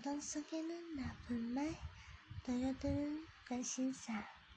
어떤 속에는 나쁜 말 너여들은 관심사.